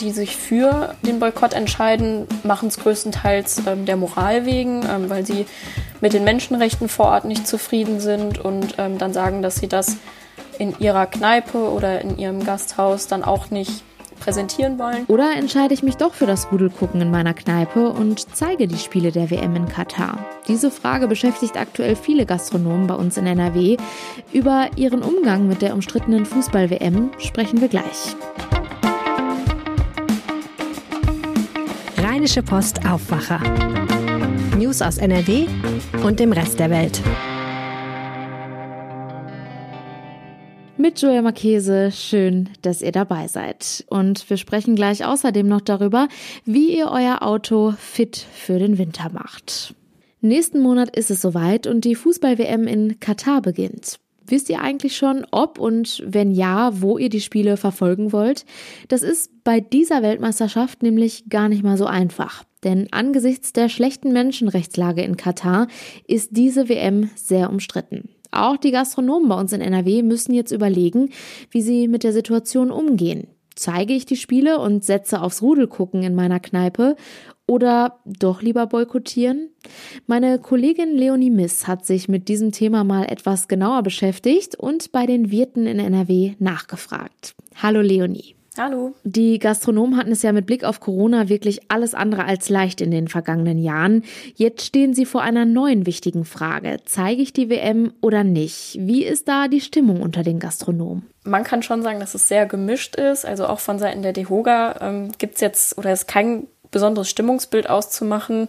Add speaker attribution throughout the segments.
Speaker 1: die sich für den Boykott entscheiden, machen es größtenteils ähm, der Moral wegen, ähm, weil sie mit den Menschenrechten vor Ort nicht zufrieden sind und ähm, dann sagen, dass sie das in ihrer Kneipe oder in ihrem Gasthaus dann auch nicht präsentieren wollen.
Speaker 2: Oder entscheide ich mich doch für das Rudelgucken in meiner Kneipe und zeige die Spiele der WM in Katar? Diese Frage beschäftigt aktuell viele Gastronomen bei uns in NRW. Über ihren Umgang mit der umstrittenen Fußball-WM sprechen wir gleich.
Speaker 3: Rheinische Post Aufwacher. News aus NRW und dem Rest der Welt.
Speaker 2: Mit Julia Marchese, schön, dass ihr dabei seid. Und wir sprechen gleich außerdem noch darüber, wie ihr euer Auto fit für den Winter macht. Nächsten Monat ist es soweit und die Fußball-WM in Katar beginnt. Wisst ihr eigentlich schon, ob und wenn ja, wo ihr die Spiele verfolgen wollt? Das ist bei dieser Weltmeisterschaft nämlich gar nicht mal so einfach. Denn angesichts der schlechten Menschenrechtslage in Katar ist diese WM sehr umstritten. Auch die Gastronomen bei uns in NRW müssen jetzt überlegen, wie sie mit der Situation umgehen. Zeige ich die Spiele und setze aufs Rudelgucken in meiner Kneipe oder doch lieber boykottieren? Meine Kollegin Leonie Miss hat sich mit diesem Thema mal etwas genauer beschäftigt und bei den Wirten in NRW nachgefragt. Hallo Leonie.
Speaker 1: Hallo.
Speaker 2: Die Gastronomen hatten es ja mit Blick auf Corona wirklich alles andere als leicht in den vergangenen Jahren. Jetzt stehen sie vor einer neuen wichtigen Frage. Zeige ich die WM oder nicht? Wie ist da die Stimmung unter den Gastronomen?
Speaker 1: Man kann schon sagen, dass es sehr gemischt ist. Also auch von Seiten der DEHOGA ähm, gibt es jetzt oder ist kein besonderes Stimmungsbild auszumachen.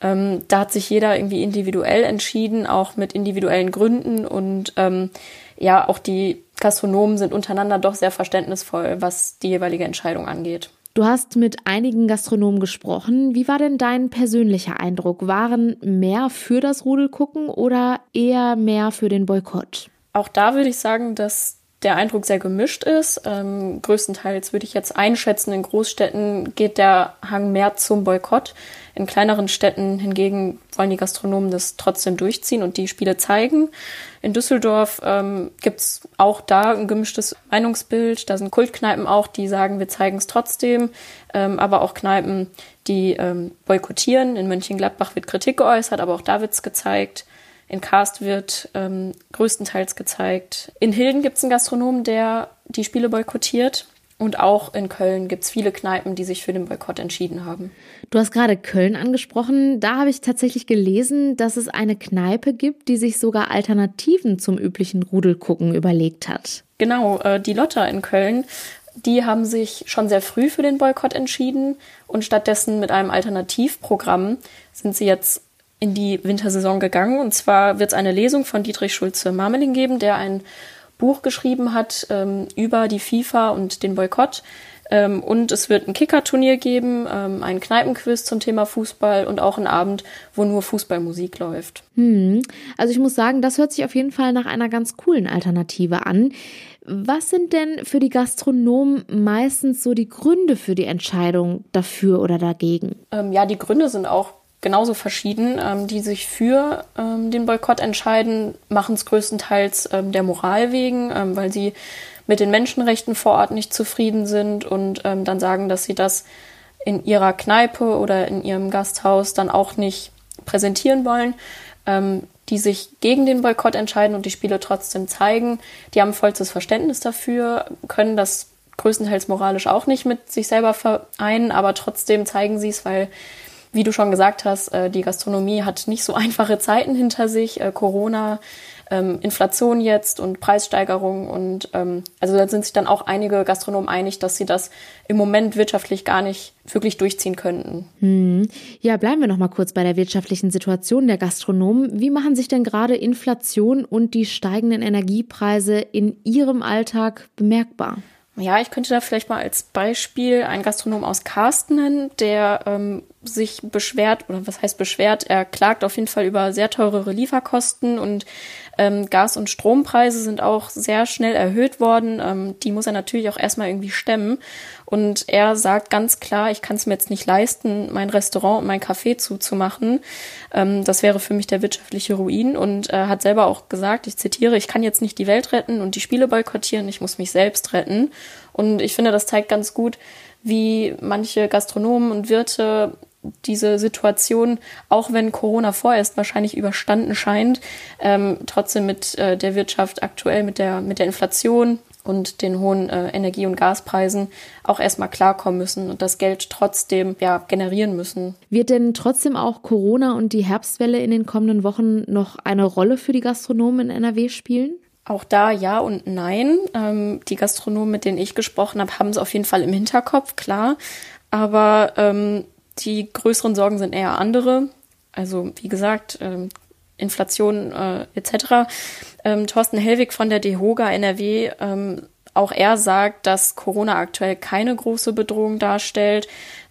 Speaker 1: Ähm, da hat sich jeder irgendwie individuell entschieden, auch mit individuellen Gründen und ähm, ja, auch die Gastronomen sind untereinander doch sehr verständnisvoll, was die jeweilige Entscheidung angeht.
Speaker 2: Du hast mit einigen Gastronomen gesprochen. Wie war denn dein persönlicher Eindruck? Waren mehr für das Rudelgucken oder eher mehr für den Boykott?
Speaker 1: Auch da würde ich sagen, dass der Eindruck sehr gemischt ist. Ähm, größtenteils würde ich jetzt einschätzen, in Großstädten geht der Hang mehr zum Boykott. In kleineren Städten hingegen wollen die Gastronomen das trotzdem durchziehen und die Spiele zeigen. In Düsseldorf ähm, gibt auch da ein gemischtes Meinungsbild. Da sind Kultkneipen auch, die sagen, wir zeigen es trotzdem, ähm, aber auch Kneipen, die ähm, boykottieren. In Mönchengladbach wird Kritik geäußert, aber auch da wird es gezeigt. In Karst wird ähm, größtenteils gezeigt. In Hilden gibt es einen Gastronomen, der die Spiele boykottiert. Und auch in Köln gibt es viele Kneipen, die sich für den Boykott entschieden haben.
Speaker 2: Du hast gerade Köln angesprochen. Da habe ich tatsächlich gelesen, dass es eine Kneipe gibt, die sich sogar Alternativen zum üblichen Rudelgucken überlegt hat.
Speaker 1: Genau, äh, die Lotta in Köln. Die haben sich schon sehr früh für den Boykott entschieden und stattdessen mit einem Alternativprogramm sind sie jetzt in die Wintersaison gegangen. Und zwar wird es eine Lesung von Dietrich Schulze-Marmeling geben, der ein Buch geschrieben hat ähm, über die FIFA und den Boykott. Ähm, und es wird ein Kicker-Turnier geben, ähm, einen Kneipenquiz zum Thema Fußball und auch einen Abend, wo nur Fußballmusik läuft.
Speaker 2: Hm. Also ich muss sagen, das hört sich auf jeden Fall nach einer ganz coolen Alternative an. Was sind denn für die Gastronomen meistens so die Gründe für die Entscheidung dafür oder dagegen?
Speaker 1: Ähm, ja, die Gründe sind auch genauso verschieden. Ähm, die sich für ähm, den Boykott entscheiden, machen es größtenteils ähm, der Moral wegen, ähm, weil sie mit den Menschenrechten vor Ort nicht zufrieden sind und ähm, dann sagen, dass sie das in ihrer Kneipe oder in ihrem Gasthaus dann auch nicht präsentieren wollen. Ähm, die sich gegen den Boykott entscheiden und die Spiele trotzdem zeigen, die haben vollstes Verständnis dafür, können das größtenteils moralisch auch nicht mit sich selber vereinen, aber trotzdem zeigen sie es, weil wie du schon gesagt hast, äh, die Gastronomie hat nicht so einfache Zeiten hinter sich. Äh, Corona, ähm, Inflation jetzt und Preissteigerung und ähm, also da sind sich dann auch einige Gastronomen einig, dass sie das im Moment wirtschaftlich gar nicht wirklich durchziehen könnten.
Speaker 2: Hm. Ja, bleiben wir noch mal kurz bei der wirtschaftlichen Situation der Gastronomen. Wie machen sich denn gerade Inflation und die steigenden Energiepreise in ihrem Alltag bemerkbar?
Speaker 1: Ja, ich könnte da vielleicht mal als Beispiel einen Gastronom aus Karsten nennen, der ähm, sich beschwert, oder was heißt beschwert, er klagt auf jeden Fall über sehr teurere Lieferkosten und Ähm, Gas- und Strompreise sind auch sehr schnell erhöht worden. Ähm, die muss er natürlich auch erstmal irgendwie stemmen. Und er sagt ganz klar, ich kann es mir jetzt nicht leisten, mein Restaurant und mein Café zuzumachen. Ähm, das wäre für mich der wirtschaftliche Ruin. Und er hat selber auch gesagt, ich zitiere, ich kann jetzt nicht die Welt retten und die Spiele boykottieren, ich muss mich selbst retten. Und ich finde, das zeigt ganz gut, wie manche Gastronomen und Wirte diese Situation, auch wenn Corona vorerst wahrscheinlich überstanden scheint, ähm, trotzdem mit äh, der Wirtschaft aktuell, mit der, mit der Inflation und den hohen äh, Energie- und Gaspreisen auch erstmal klarkommen müssen und das Geld trotzdem ja, generieren müssen.
Speaker 2: Wird denn trotzdem auch Corona und die Herbstwelle in den kommenden Wochen noch eine Rolle für die Gastronomen in NRW spielen?
Speaker 1: Auch da ja und nein. Ähm, die Gastronomen, mit denen ich gesprochen habe, haben es auf jeden Fall im Hinterkopf, klar. Aber ähm, die größeren Sorgen sind eher andere. Also wie gesagt, ähm, Inflation äh, etc. Ähm, Thorsten Hellwig von der DEHOGA NRW, ähm, auch er sagt, dass Corona aktuell keine große Bedrohung darstellt.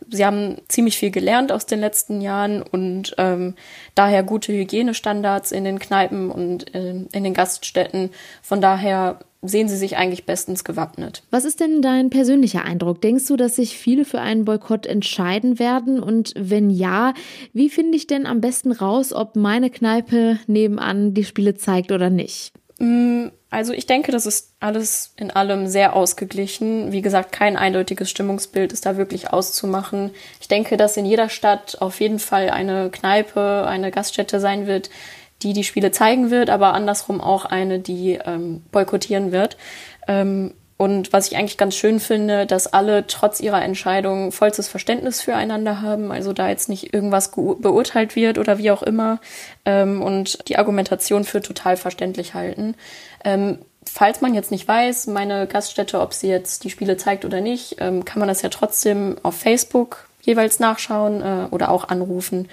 Speaker 1: Sie haben ziemlich viel gelernt aus den letzten Jahren und ähm, daher gute Hygienestandards in den Kneipen und äh, in den Gaststätten. Von daher sehen sie sich eigentlich bestens gewappnet.
Speaker 2: Was ist denn dein persönlicher Eindruck? Denkst du, dass sich viele für einen Boykott entscheiden werden? Und wenn ja, wie finde ich denn am besten raus, ob meine Kneipe nebenan die Spiele zeigt oder nicht?
Speaker 1: Mm, also ich denke, das ist alles in allem sehr ausgeglichen. Wie gesagt, kein eindeutiges Stimmungsbild ist da wirklich auszumachen. Ich denke, dass in jeder Stadt auf jeden Fall eine Kneipe, eine Gaststätte sein wird, die die Spiele zeigen wird, aber andersrum auch eine, die ähm, boykottieren wird. Ähm, und was ich eigentlich ganz schön finde, dass alle trotz ihrer Entscheidung vollstes Verständnis füreinander haben, also da jetzt nicht irgendwas beurteilt wird oder wie auch immer ähm, und die Argumentation für total verständlich halten. Ähm, falls man jetzt nicht weiß, meine Gaststätte, ob sie jetzt die Spiele zeigt oder nicht, ähm, kann man das ja trotzdem auf Facebook jeweils nachschauen äh, oder auch anrufen.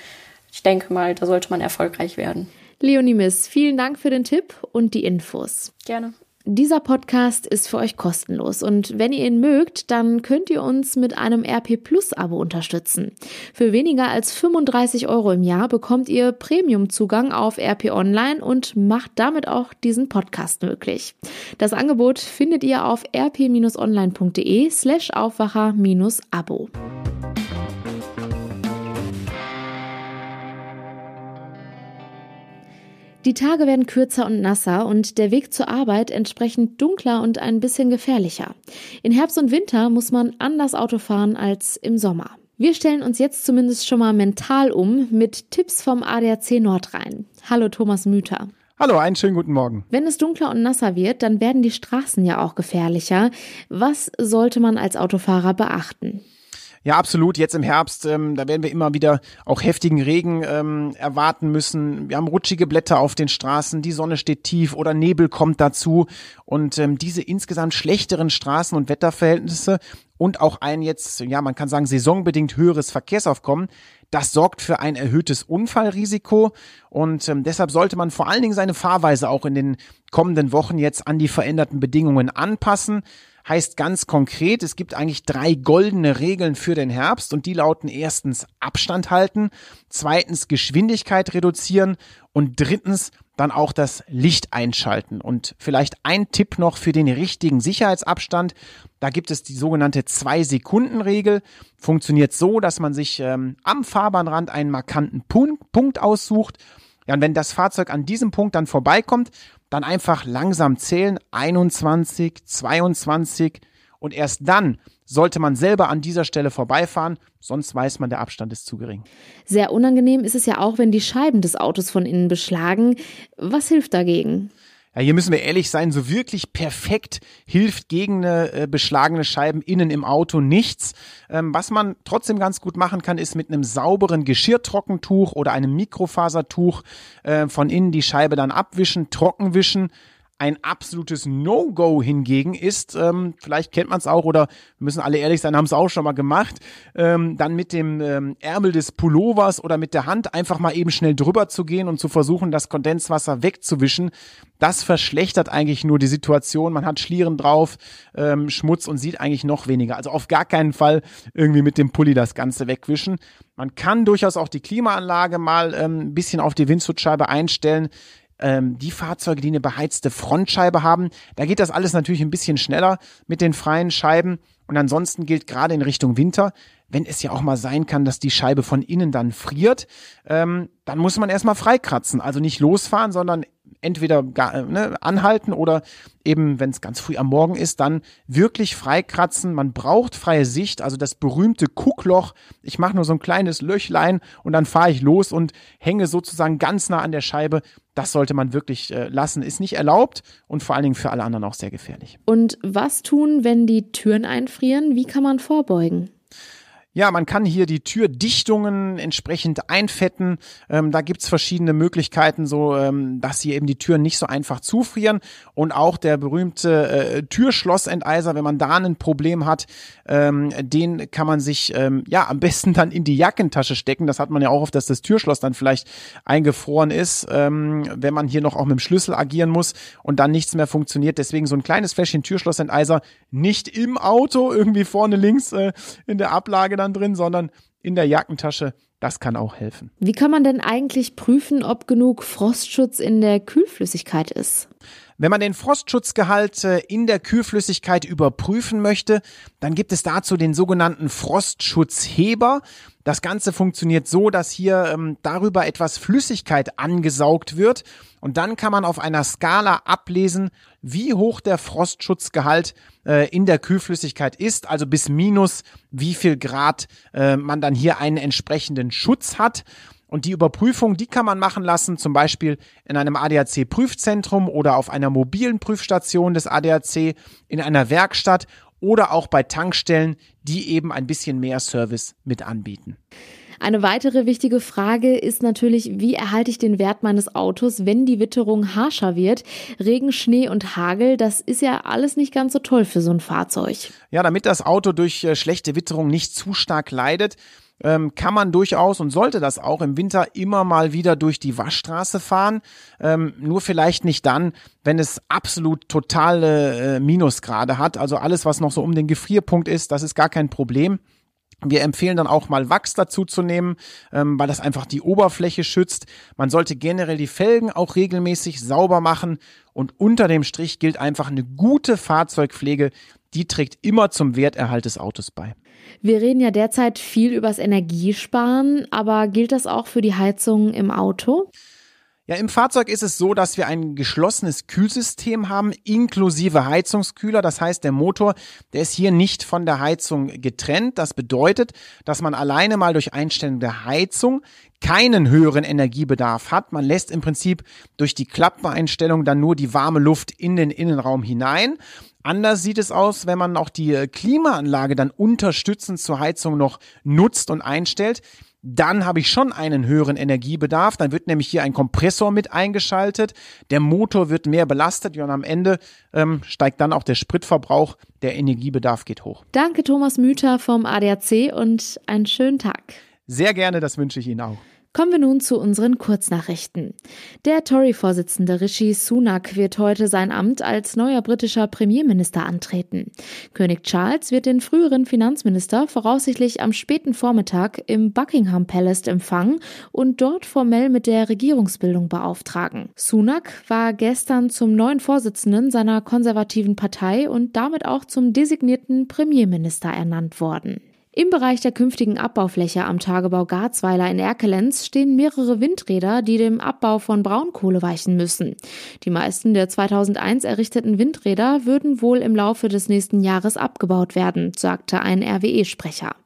Speaker 1: Ich denke mal, da sollte man erfolgreich werden.
Speaker 2: Leonie Miss, vielen Dank für den Tipp und die Infos.
Speaker 1: Gerne.
Speaker 2: Dieser Podcast ist für euch kostenlos und wenn ihr ihn mögt, dann könnt ihr uns mit einem RP Plus Abo unterstützen. Für weniger als 35 Euro im Jahr bekommt ihr Premium-Zugang auf RP Online und macht damit auch diesen Podcast möglich. Das Angebot findet ihr auf rp-online.de slash Aufwacher-Abo. Die Tage werden kürzer und nasser und der Weg zur Arbeit entsprechend dunkler und ein bisschen gefährlicher. In Herbst und Winter muss man anders Auto fahren als im Sommer. Wir stellen uns jetzt zumindest schon mal mental um mit Tipps vom ADAC Nordrhein. Hallo Thomas Müther.
Speaker 4: Hallo, einen schönen guten Morgen.
Speaker 2: Wenn es dunkler und nasser wird, dann werden die Straßen ja auch gefährlicher. Was sollte man als Autofahrer beachten?
Speaker 4: Ja, absolut. Jetzt im Herbst, ähm, da werden wir immer wieder auch heftigen Regen ähm, erwarten müssen. Wir haben rutschige Blätter auf den Straßen, die Sonne steht tief oder Nebel kommt dazu. Und ähm, diese insgesamt schlechteren Straßen- und Wetterverhältnisse und auch ein jetzt, ja, man kann sagen, saisonbedingt höheres Verkehrsaufkommen, das sorgt für ein erhöhtes Unfallrisiko und ähm, deshalb sollte man vor allen Dingen seine Fahrweise auch in den kommenden Wochen jetzt an die veränderten Bedingungen anpassen heißt ganz konkret, es gibt eigentlich drei goldene Regeln für den Herbst und die lauten erstens Abstand halten, zweitens Geschwindigkeit reduzieren und drittens dann auch das Licht einschalten. Und vielleicht ein Tipp noch für den richtigen Sicherheitsabstand. Da gibt es die sogenannte Zwei-Sekunden-Regel. Funktioniert so, dass man sich ähm, am Fahrbahnrand einen markanten Punkt, Punkt aussucht. Ja, und wenn das Fahrzeug an diesem Punkt dann vorbeikommt, dann einfach langsam zählen, 21, 22 und erst dann sollte man selber an dieser Stelle vorbeifahren, sonst weiß man, der Abstand ist zu gering.
Speaker 2: Sehr unangenehm ist es ja auch, wenn die Scheiben des Autos von innen beschlagen. Was hilft dagegen?
Speaker 4: Ja, hier müssen wir ehrlich sein, so wirklich perfekt hilft gegen eine äh, beschlagene Scheiben innen im Auto nichts. Ähm, was man trotzdem ganz gut machen kann, ist mit einem sauberen Geschirrtrockentuch oder einem Mikrofasertuch äh, von innen die Scheibe dann abwischen, trockenwischen ein absolutes No-Go hingegen ist, ähm, vielleicht kennt man es auch oder wir müssen alle ehrlich sein, haben es auch schon mal gemacht, ähm, dann mit dem ähm, Ärmel des Pullovers oder mit der Hand einfach mal eben schnell drüber zu gehen und zu versuchen, das Kondenswasser wegzuwischen. Das verschlechtert eigentlich nur die Situation. Man hat Schlieren drauf, ähm, Schmutz und sieht eigentlich noch weniger. Also auf gar keinen Fall irgendwie mit dem Pulli das Ganze wegwischen. Man kann durchaus auch die Klimaanlage mal ähm, ein bisschen auf die Windschutzscheibe einstellen ähm, die Fahrzeuge, die eine beheizte Frontscheibe haben. Da geht das alles natürlich ein bisschen schneller mit den freien Scheiben. Und ansonsten gilt gerade in Richtung Winter, wenn es ja auch mal sein kann, dass die Scheibe von innen dann friert, ähm, dann muss man erstmal freikratzen. Also nicht losfahren, sondern entweder gar, ne, anhalten oder eben, wenn es ganz früh am Morgen ist, dann wirklich freikratzen. Man braucht freie Sicht, also das berühmte Kuckloch. Ich mache nur so ein kleines Löchlein und dann fahre ich los und hänge sozusagen ganz nah an der Scheibe. Das sollte man wirklich äh, lassen. Ist nicht erlaubt und vor allen Dingen für alle anderen auch sehr gefährlich.
Speaker 2: Und was tun, wenn die Türen einfrieren? Wie kann man vorbeugen?
Speaker 4: Ja, man kann hier die Türdichtungen entsprechend einfetten. Ähm, da gibt's verschiedene Möglichkeiten, so ähm, dass hier eben die Türen nicht so einfach zufrieren. Und auch der berühmte äh, Türschlossenteiser, wenn man da ein Problem hat, ähm, den kann man sich ähm, ja am besten dann in die Jackentasche stecken. Das hat man ja auch oft, dass das Türschloss dann vielleicht eingefroren ist, ähm, wenn man hier noch auch mit dem Schlüssel agieren muss und dann nichts mehr funktioniert. Deswegen so ein kleines Fläschchen Türschlossenteiser nicht im Auto, irgendwie vorne links äh, in der Ablage drin, sondern in der Jackentasche. Das kann auch helfen.
Speaker 2: Wie kann man denn eigentlich prüfen, ob genug Frostschutz in der Kühlflüssigkeit ist?
Speaker 4: Wenn man den Frostschutzgehalt äh, in der Kühlflüssigkeit überprüfen möchte, dann gibt es dazu den sogenannten Frostschutzheber. Das Ganze funktioniert so, dass hier ähm, darüber etwas Flüssigkeit angesaugt wird und dann kann man auf einer Skala ablesen, wie hoch der Frostschutzgehalt äh, in der Kühlflüssigkeit ist, also bis minus wie viel Grad äh, man dann hier einen entsprechenden Schutz hat. Und die Überprüfung, die kann man machen lassen, zum Beispiel in einem ADAC-Prüfzentrum oder auf einer mobilen Prüfstation des ADAC, in einer Werkstatt oder auch bei Tankstellen, die eben ein bisschen mehr Service mit anbieten.
Speaker 2: Eine weitere wichtige Frage ist natürlich, wie erhalte ich den Wert meines Autos, wenn die Witterung harscher wird? Regen, Schnee und Hagel, das ist ja alles nicht ganz so toll für so ein Fahrzeug.
Speaker 4: Ja, damit das Auto durch äh, schlechte Witterung nicht zu stark leidet, ähm, kann man durchaus und sollte das auch im Winter immer mal wieder durch die Waschstraße fahren. Ähm, nur vielleicht nicht dann, wenn es absolut totale äh, Minusgrade hat. Also alles, was noch so um den Gefrierpunkt ist, das ist gar kein Problem. Wir empfehlen dann auch mal Wachs dazu zu nehmen, ähm, weil das einfach die Oberfläche schützt. Man sollte generell die Felgen auch regelmäßig sauber machen und unter dem Strich gilt einfach eine gute Fahrzeugpflege, die trägt immer zum Werterhalt des Autos bei.
Speaker 2: Wir reden ja derzeit viel übers Energiesparen, aber gilt das auch für die Heizung im Auto?
Speaker 4: Ja, im Fahrzeug ist es so, dass wir ein geschlossenes Kühlsystem haben, inklusive Heizungskühler. Das heißt, der Motor, der ist hier nicht von der Heizung getrennt. Das bedeutet, dass man alleine mal durch Einstellung der Heizung keinen höheren Energiebedarf hat. Man lässt im Prinzip durch die Klappeneinstellung dann nur die warme Luft in den Innenraum hinein. Anders sieht es aus, wenn man auch die Klimaanlage dann unterstützend zur Heizung noch nutzt und einstellt dann habe ich schon einen höheren Energiebedarf. Dann wird nämlich hier ein Kompressor mit eingeschaltet. Der Motor wird mehr belastet und am Ende ähm, steigt dann auch der Spritverbrauch. Der Energiebedarf geht hoch.
Speaker 2: Danke, Thomas Müther vom ADAC und einen schönen Tag.
Speaker 4: Sehr gerne, das wünsche ich Ihnen auch.
Speaker 2: Kommen wir nun zu unseren Kurznachrichten. Der Tory-Vorsitzende Rishi Sunak wird heute sein Amt als neuer britischer Premierminister antreten. König Charles wird den früheren Finanzminister voraussichtlich am späten Vormittag im Buckingham Palace empfangen und dort formell mit der Regierungsbildung beauftragen. Sunak war gestern zum neuen Vorsitzenden seiner konservativen Partei und damit auch zum designierten Premierminister ernannt worden. Im Bereich der künftigen Abbaufläche am Tagebau Garzweiler in Erkelenz stehen mehrere Windräder, die dem Abbau von Braunkohle weichen müssen. Die meisten der 2001 errichteten Windräder würden wohl im Laufe des nächsten Jahres abgebaut werden, sagte ein RWE-Sprecher.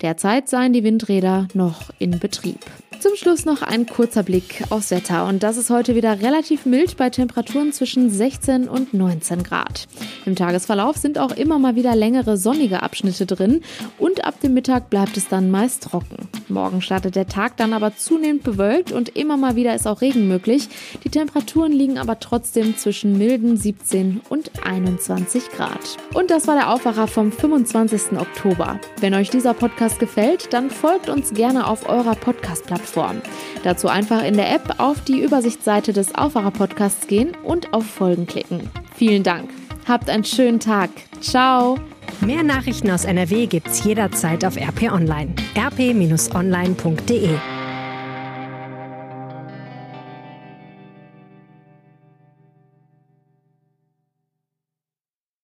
Speaker 2: Derzeit seien die Windräder noch in Betrieb. Zum Schluss noch ein kurzer Blick aufs Wetter und das ist heute wieder relativ mild bei Temperaturen zwischen 16 und 19 Grad. Im Tagesverlauf sind auch immer mal wieder längere sonnige Abschnitte drin und ab dem Mittag bleibt es dann meist trocken. Morgen startet der Tag dann aber zunehmend bewölkt und immer mal wieder ist auch Regen möglich. Die Temperaturen liegen aber trotzdem zwischen milden 17 und 21 Grad. Und das war der Aufwacher vom 25. Oktober. Wenn euch dieser Podcast gefällt, dann folgt uns gerne auf eurer Podcast-Plattform. Plattform. Dazu einfach in der App auf die Übersichtsseite des Aufwacher-Podcasts gehen und auf Folgen klicken. Vielen Dank. Habt einen schönen Tag. Ciao.
Speaker 3: Mehr Nachrichten aus NRW gibt's jederzeit auf RP Online. rp-online.de